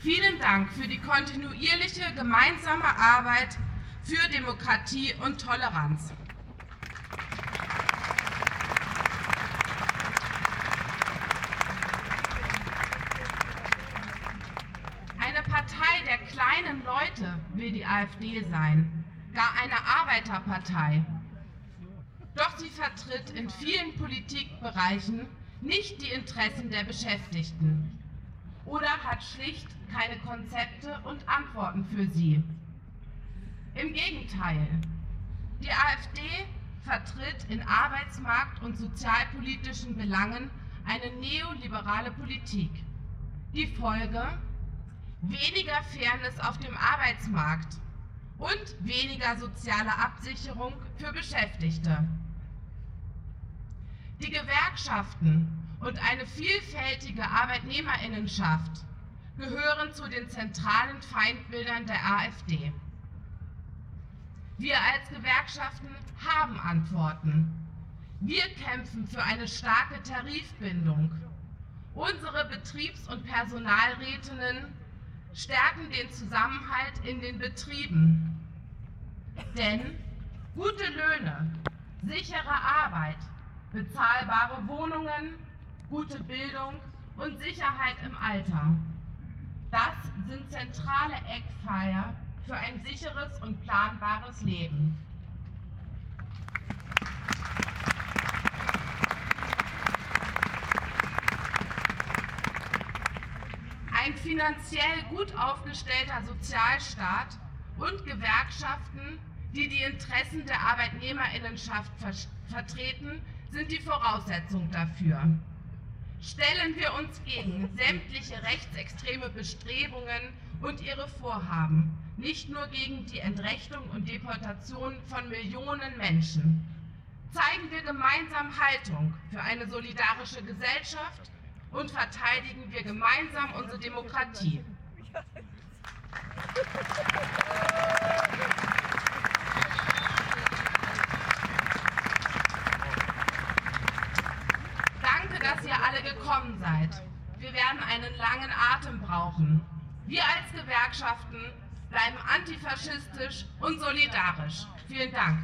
Vielen Dank für die kontinuierliche gemeinsame Arbeit für Demokratie und Toleranz. Eine Partei der kleinen Leute will die AfD sein, gar eine Arbeiterpartei. Doch sie vertritt in vielen Politikbereichen nicht die Interessen der Beschäftigten oder hat schlicht keine Konzepte und Antworten für sie. Im Gegenteil. Die AfD vertritt in arbeitsmarkt- und sozialpolitischen Belangen eine neoliberale Politik. Die Folge? Weniger Fairness auf dem Arbeitsmarkt und weniger soziale Absicherung für Beschäftigte. Die Gewerkschaften und eine vielfältige Arbeitnehmerinnenschaft gehören zu den zentralen Feindbildern der AfD. Wir als Gewerkschaften haben Antworten. Wir kämpfen für eine starke Tarifbindung. Unsere Betriebs- und Personalrätinnen stärken den Zusammenhalt in den Betrieben. Denn gute Löhne, sichere Arbeit, bezahlbare Wohnungen, gute Bildung und Sicherheit im Alter. Das sind zentrale Eckpfeiler für ein sicheres und planbares Leben. Ein finanziell gut aufgestellter Sozialstaat und Gewerkschaften, die die Interessen der Arbeitnehmerinnenschaft ver vertreten, sind die Voraussetzung dafür. Stellen wir uns gegen sämtliche rechtsextreme Bestrebungen und ihre Vorhaben, nicht nur gegen die Entrechtung und Deportation von Millionen Menschen. Zeigen wir gemeinsam Haltung für eine solidarische Gesellschaft und verteidigen wir gemeinsam unsere Demokratie. Danke, dass ihr alle gekommen seid. Wir werden einen langen Atem brauchen. Wir als Gewerkschaften bleiben antifaschistisch und solidarisch. Vielen Dank.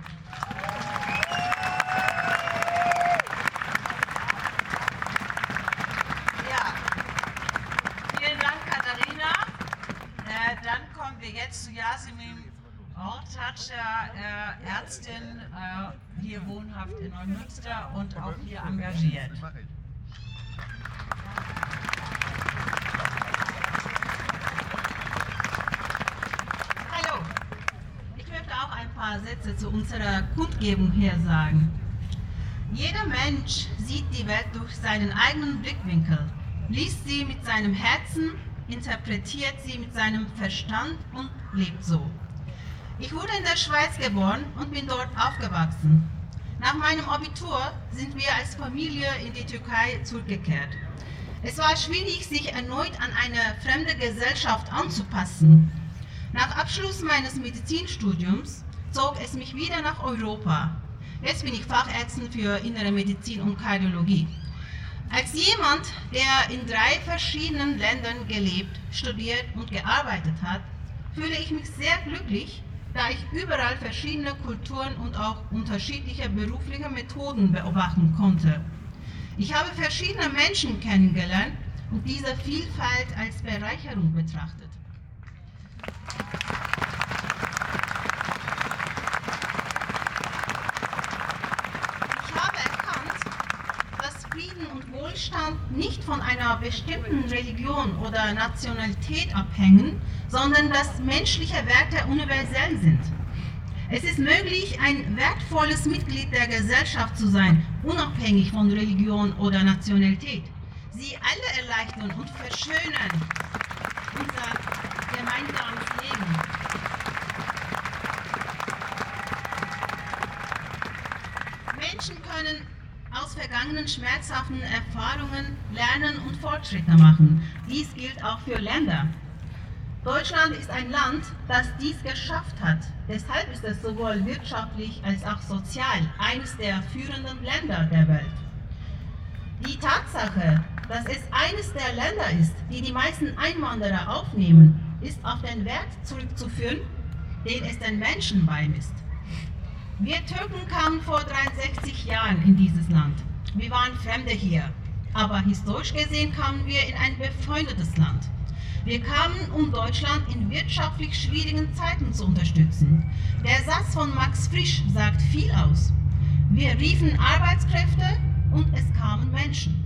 Ja, vielen Dank, Katharina. Äh, dann kommen wir jetzt zu Yasemin Ortac, äh, Ärztin, äh, hier wohnhaft in Neumünster und auch hier engagiert. Hallo, ich möchte auch ein paar Sätze zu unserer Kundgebung hier sagen. Jeder Mensch sieht die Welt durch seinen eigenen Blickwinkel, liest sie mit seinem Herzen, interpretiert sie mit seinem Verstand und lebt so. Ich wurde in der Schweiz geboren und bin dort aufgewachsen. Nach meinem Abitur sind wir als Familie in die Türkei zurückgekehrt. Es war schwierig, sich erneut an eine fremde Gesellschaft anzupassen. Nach Abschluss meines Medizinstudiums zog es mich wieder nach Europa. Jetzt bin ich Fachärztin für Innere Medizin und Kardiologie. Als jemand, der in drei verschiedenen Ländern gelebt, studiert und gearbeitet hat, fühle ich mich sehr glücklich, da ich überall verschiedene Kulturen und auch unterschiedliche berufliche Methoden beobachten konnte. Ich habe verschiedene Menschen kennengelernt und diese Vielfalt als Bereicherung betrachtet. Ich habe erkannt, dass Frieden Wohlstand nicht von einer bestimmten Religion oder Nationalität abhängen, sondern dass menschliche Werte universell sind. Es ist möglich, ein wertvolles Mitglied der Gesellschaft zu sein, unabhängig von Religion oder Nationalität. Sie alle erleichtern und verschönern unser gemeinsames Leben. Menschen können vergangenen schmerzhaften Erfahrungen lernen und Fortschritte machen. Dies gilt auch für Länder. Deutschland ist ein Land, das dies geschafft hat. Deshalb ist es sowohl wirtschaftlich als auch sozial eines der führenden Länder der Welt. Die Tatsache, dass es eines der Länder ist, die die meisten Einwanderer aufnehmen, ist auf den Wert zurückzuführen, den es den Menschen beimisst. Wir Türken kamen vor 63 Jahren in dieses Land. Wir waren Fremde hier. Aber historisch gesehen kamen wir in ein befreundetes Land. Wir kamen, um Deutschland in wirtschaftlich schwierigen Zeiten zu unterstützen. Der Satz von Max Frisch sagt viel aus. Wir riefen Arbeitskräfte und es kamen Menschen.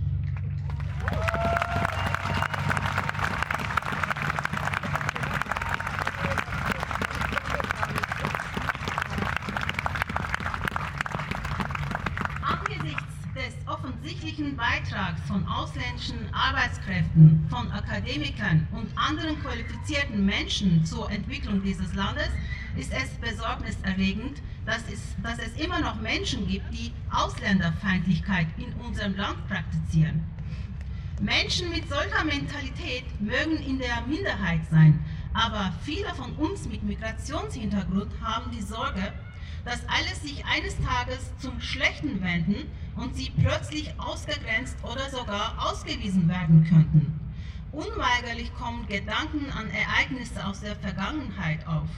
Ausländischen Arbeitskräften, von Akademikern und anderen qualifizierten Menschen zur Entwicklung dieses Landes ist es besorgniserregend, dass es, dass es immer noch Menschen gibt, die Ausländerfeindlichkeit in unserem Land praktizieren. Menschen mit solcher Mentalität mögen in der Minderheit sein, aber viele von uns mit Migrationshintergrund haben die Sorge, dass alles sich eines Tages zum Schlechten wenden und sie plötzlich ausgegrenzt oder sogar ausgewiesen werden könnten. Unweigerlich kommen Gedanken an Ereignisse aus der Vergangenheit auf.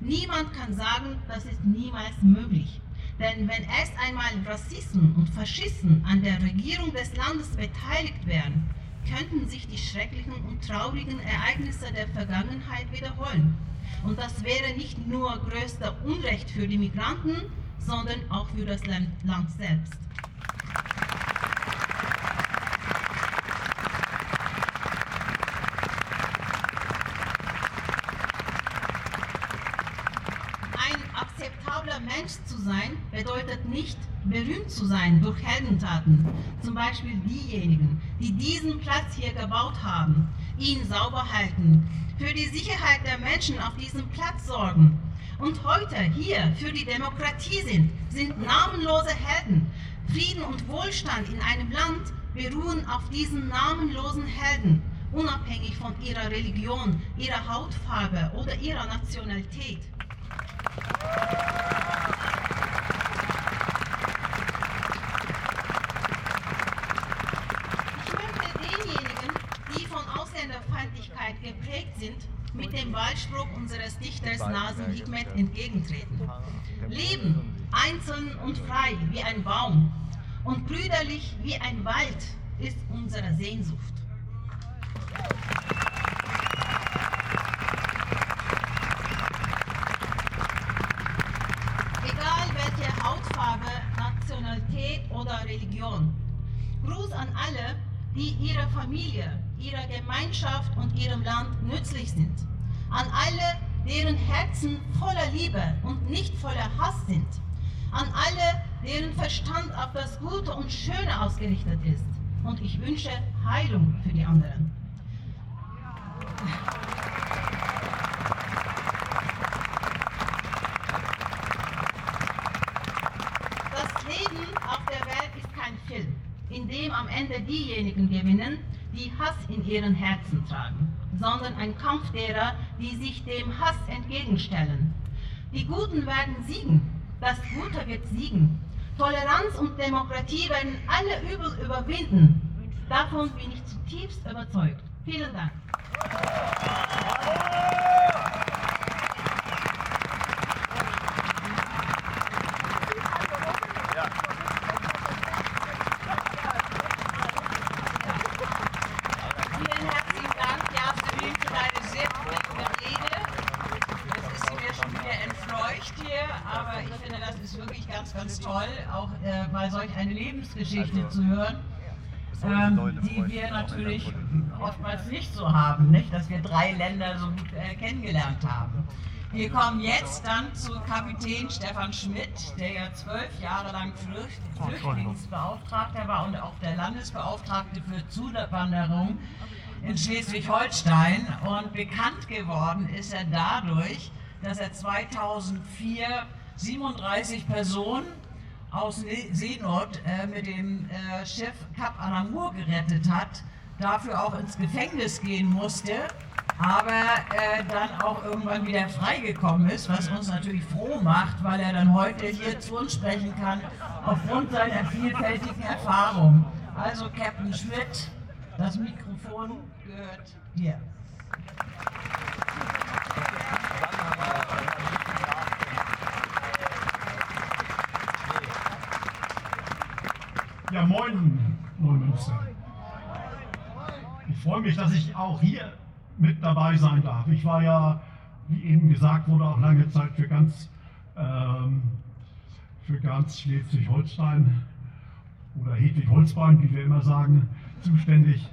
Niemand kann sagen, das ist niemals möglich. Denn wenn erst einmal Rassisten und Faschisten an der Regierung des Landes beteiligt wären, könnten sich die schrecklichen und traurigen Ereignisse der Vergangenheit wiederholen. Und das wäre nicht nur größter Unrecht für die Migranten, sondern auch für das Land selbst. Ein akzeptabler Mensch zu sein bedeutet nicht berühmt zu sein durch Heldentaten. Zum Beispiel diejenigen, die diesen Platz hier gebaut haben, ihn sauber halten, für die Sicherheit der Menschen auf diesem Platz sorgen und heute hier für die Demokratie sind, sind namenlose Helden. Frieden und Wohlstand in einem Land beruhen auf diesen namenlosen Helden, unabhängig von ihrer Religion, ihrer Hautfarbe oder ihrer Nationalität. Ich möchte denjenigen, die von Ausländerfeindlichkeit geprägt sind, mit dem Wahlspruch unseres Dichters Nasen Hikmet entgegentreten. Leben, einzeln und frei wie ein Baum und brüderlich wie ein Wald ist unsere Sehnsucht. Egal welche Hautfarbe, Nationalität oder Religion. Gruß an alle, die ihrer Familie, ihrer Gemeinschaft und ihrem Land nützlich sind. An alle, deren Herzen voller Liebe und nicht voller Hass sind. An alle, deren Verstand auf das Gute und Schöne ausgerichtet ist. Und ich wünsche Heilung für die anderen. Das Leben auf der Welt ist kein Film, in dem am Ende diejenigen gewinnen, die Hass in ihren Herzen tragen, sondern ein Kampf derer, die sich dem Hass entgegenstellen. Die Guten werden siegen, das Gute wird siegen. Toleranz und Demokratie werden alle Übel überwinden. Davon bin ich zutiefst überzeugt. Vielen Dank. Vielen herzlichen Dank, ja, Sabine, für deine sehr prägende Rede. Jetzt ist sie mir schon wieder entfleucht hier, aber ich finde, das ist wirklich ganz, ganz toll, auch äh, mal solch Lebensgeschichte zu hören, ähm, die wir natürlich oftmals nicht so haben, nicht? dass wir drei Länder so gut äh, kennengelernt haben. Wir kommen jetzt dann zu Kapitän Stefan Schmidt, der ja zwölf Jahre lang Flücht Flüchtlingsbeauftragter war und auch der Landesbeauftragte für Zuwanderung in Schleswig-Holstein. Und bekannt geworden ist er dadurch, dass er 2004 37 Personen aus Seenot äh, mit dem äh, Schiff Cap Anamur gerettet hat, dafür auch ins Gefängnis gehen musste, aber äh, dann auch irgendwann wieder freigekommen ist, was uns natürlich froh macht, weil er dann heute hier zu uns sprechen kann, aufgrund seiner vielfältigen Erfahrung. Also Captain Schmidt, das Mikrofon gehört dir. Ja, moin, Neumünster. Ich freue mich, dass ich auch hier mit dabei sein darf. Ich war ja, wie eben gesagt wurde, auch lange Zeit für ganz, ähm, ganz Schleswig-Holstein oder Hedwig-Holzbein, wie wir immer sagen, zuständig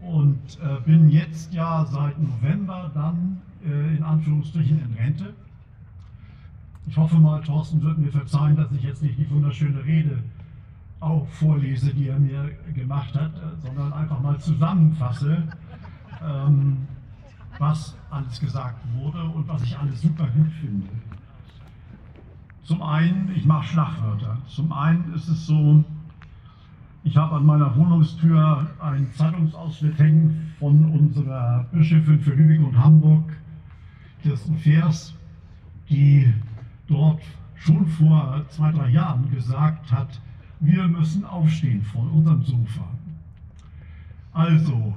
und äh, bin jetzt ja seit November dann äh, in Anführungsstrichen in Rente. Ich hoffe mal, Thorsten wird mir verzeihen, dass ich jetzt nicht die wunderschöne Rede auch vorlese, die er mir gemacht hat, äh, sondern einfach mal zusammenfasse, ähm, was alles gesagt wurde und was ich alles super gut finde. Zum einen, ich mache Schlagwörter. Zum einen ist es so, ich habe an meiner Wohnungstür einen Zeitungsausschnitt hängen von unserer Bischöfin für Lübeck und Hamburg, Kirsten Vers, die dort schon vor zwei, drei Jahren gesagt hat, wir müssen aufstehen von unserem Sofa. Also,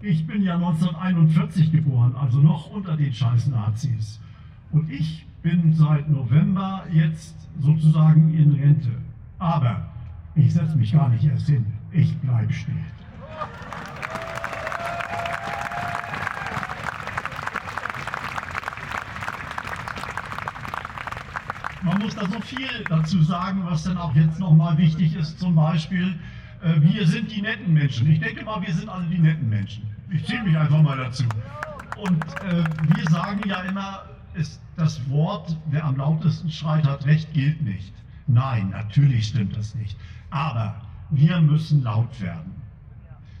ich bin ja 1941 geboren, also noch unter den scheiß Nazis. Und ich bin seit November jetzt sozusagen in Rente. Aber ich setze mich gar nicht erst hin. Ich bleibe stehen. Man muss da so viel dazu sagen, was dann auch jetzt nochmal wichtig ist. Zum Beispiel, äh, wir sind die netten Menschen. Ich denke mal, wir sind alle die netten Menschen. Ich zähle mich einfach mal dazu. Und äh, wir sagen ja immer, ist das Wort, wer am lautesten schreit, hat recht, gilt nicht. Nein, natürlich stimmt das nicht. Aber wir müssen laut werden.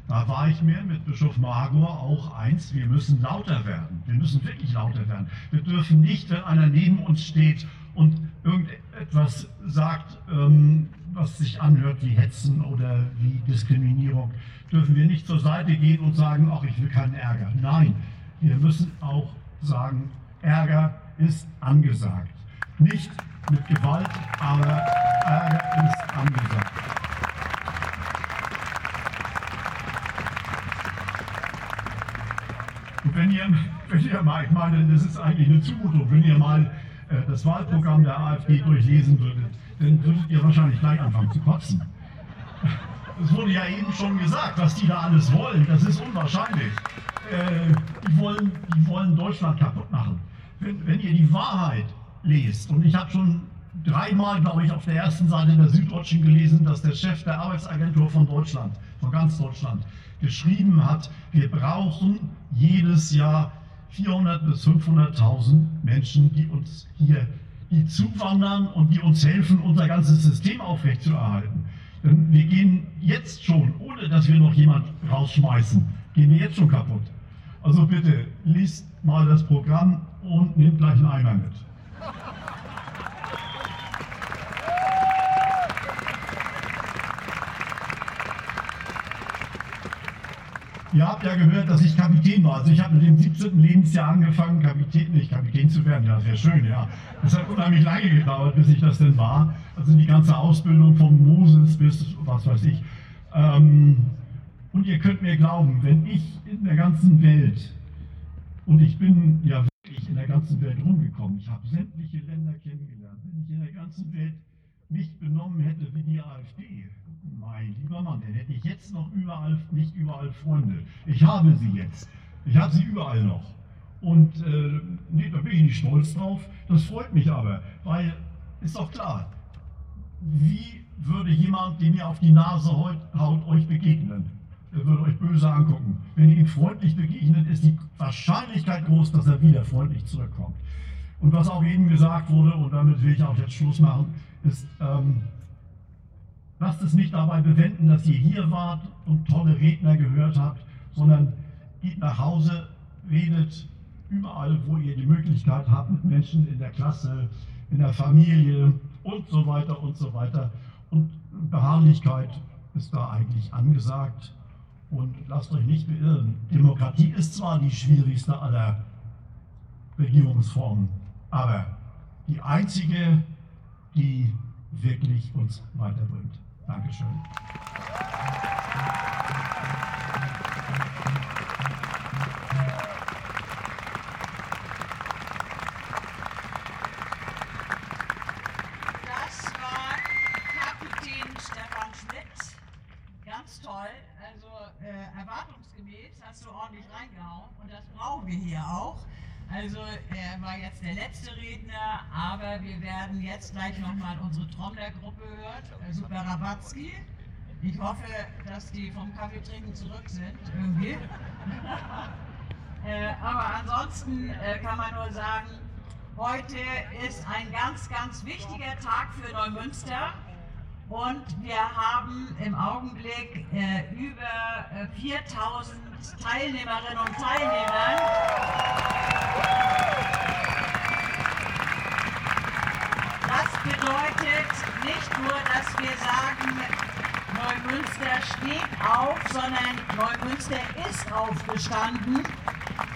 Da war ich mir mit Bischof Magor auch eins, wir müssen lauter werden. Wir müssen wirklich lauter werden. Wir dürfen nicht, wenn einer neben uns steht und irgendetwas sagt, ähm, was sich anhört wie Hetzen oder wie Diskriminierung, dürfen wir nicht zur Seite gehen und sagen, ach, ich will keinen Ärger. Nein, wir müssen auch sagen, Ärger ist angesagt. Nicht mit Gewalt, aber Ärger ist angesagt. Und wenn ihr, wenn ihr mal, ich meine, das ist eigentlich eine Zumutung, wenn ihr mal das Wahlprogramm der AfD durchlesen würdet, dann würdet ihr wahrscheinlich gleich anfangen zu kotzen. *laughs* Es wurde ja eben schon gesagt, was die da alles wollen. Das ist unwahrscheinlich. Äh, die, wollen, die wollen Deutschland kaputt machen. Wenn, wenn ihr die Wahrheit lest, und ich habe schon dreimal, glaube ich, auf der ersten Seite der Süddeutschen gelesen, dass der Chef der Arbeitsagentur von Deutschland, von ganz Deutschland, geschrieben hat, wir brauchen jedes Jahr 400.000 bis 500.000 Menschen, die uns hier die zuwandern und die uns helfen, unser ganzes System aufrechtzuerhalten. Denn wir gehen jetzt schon, ohne dass wir noch jemand rausschmeißen, gehen wir jetzt schon kaputt. Also bitte, liest mal das Programm und nehmt gleich einen Eimer mit. Ihr habt ja gehört, dass ich Kapitän war. Also ich habe mit dem 17. Lebensjahr angefangen, Kapitän, nicht Kapitän zu werden. Ja, sehr schön, ja. Das hat unheimlich lange gedauert, bis ich das denn war. Also die ganze Ausbildung von Moses bis was weiß ich. Ähm, und ihr könnt mir glauben, wenn ich in der ganzen Welt, und ich bin ja wirklich in der ganzen Welt rumgekommen, ich habe sämtliche Länder kennengelernt, wenn ich in der ganzen Welt mich benommen hätte wie die AfD, mein lieber Mann, dann hätte ich jetzt noch überall, nicht überall Freunde. Ich habe sie jetzt. Ich habe sie überall noch. Und äh, nee, da bin ich nicht stolz drauf. Das freut mich aber, weil ist doch klar, wie würde jemand, der mir auf die Nase haut euch begegnen? Er würde euch böse angucken. Wenn ihr ihm freundlich begegnet, ist die Wahrscheinlichkeit groß, dass er wieder freundlich zurückkommt. Und was auch eben gesagt wurde, und damit will ich auch jetzt Schluss machen, ist, ähm, lasst es nicht dabei bewenden, dass ihr hier wart und tolle Redner gehört habt, sondern geht nach Hause, redet überall, wo ihr die Möglichkeit habt, mit Menschen in der Klasse, in der Familie und so weiter und so weiter. Und Beharrlichkeit ist da eigentlich angesagt. Und lasst euch nicht beirren. Demokratie ist zwar die schwierigste aller Regierungsformen, aber die einzige, die wirklich uns weiterbringt. Dankeschön. Jetzt gleich nochmal unsere Trommlergruppe hören, äh, Super Rabatzky. Ich hoffe, dass die vom Kaffeetrinken zurück sind irgendwie. *laughs* äh, aber ansonsten äh, kann man nur sagen, heute ist ein ganz, ganz wichtiger Tag für Neumünster. Und wir haben im Augenblick äh, über äh, 4000 Teilnehmerinnen und Teilnehmer. Bedeutet nicht nur, dass wir sagen, Neumünster steht auf, sondern Neumünster ist aufgestanden.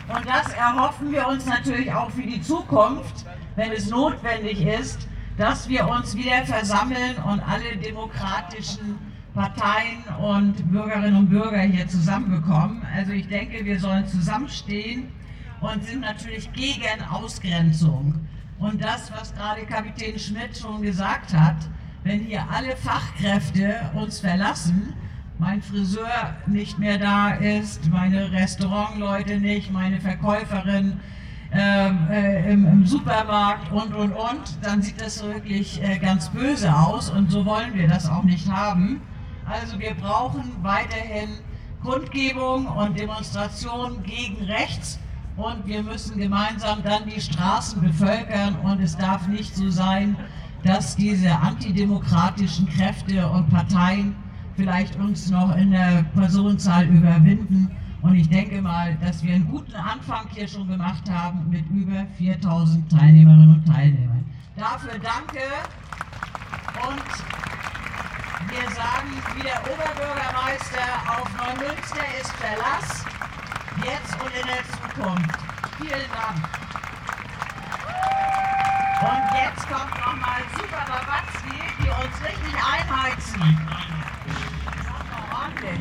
Und das erhoffen wir uns natürlich auch für die Zukunft, wenn es notwendig ist, dass wir uns wieder versammeln und alle demokratischen Parteien und Bürgerinnen und Bürger hier zusammenbekommen. Also ich denke, wir sollen zusammenstehen und sind natürlich gegen Ausgrenzung. Und das, was gerade Kapitän Schmidt schon gesagt hat, wenn hier alle Fachkräfte uns verlassen, mein Friseur nicht mehr da ist, meine Restaurantleute nicht, meine Verkäuferin ähm, äh, im, im, Supermarkt und, und, und, dann sieht das wirklich äh, ganz böse aus und so wollen wir das auch nicht haben. Also wir brauchen weiterhin Kundgebung und Demonstration gegen rechts und wir müssen gemeinsam dann die Straßen bevölkern und es darf nicht so sein, dass diese antidemokratischen Kräfte und Parteien vielleicht uns noch in der Personenzahl überwinden. Und ich denke mal, dass wir einen guten Anfang hier schon gemacht haben mit über 4000 Teilnehmerinnen und Teilnehmern. Dafür danke und wir sagen, wie der Oberbürgermeister auf Neumünster ist Verlass, jetzt und in der Zukunft. Vielen Dank. Und jetzt kommt nochmal Super Babatzki, die uns richtig einheizen. Ordentlich.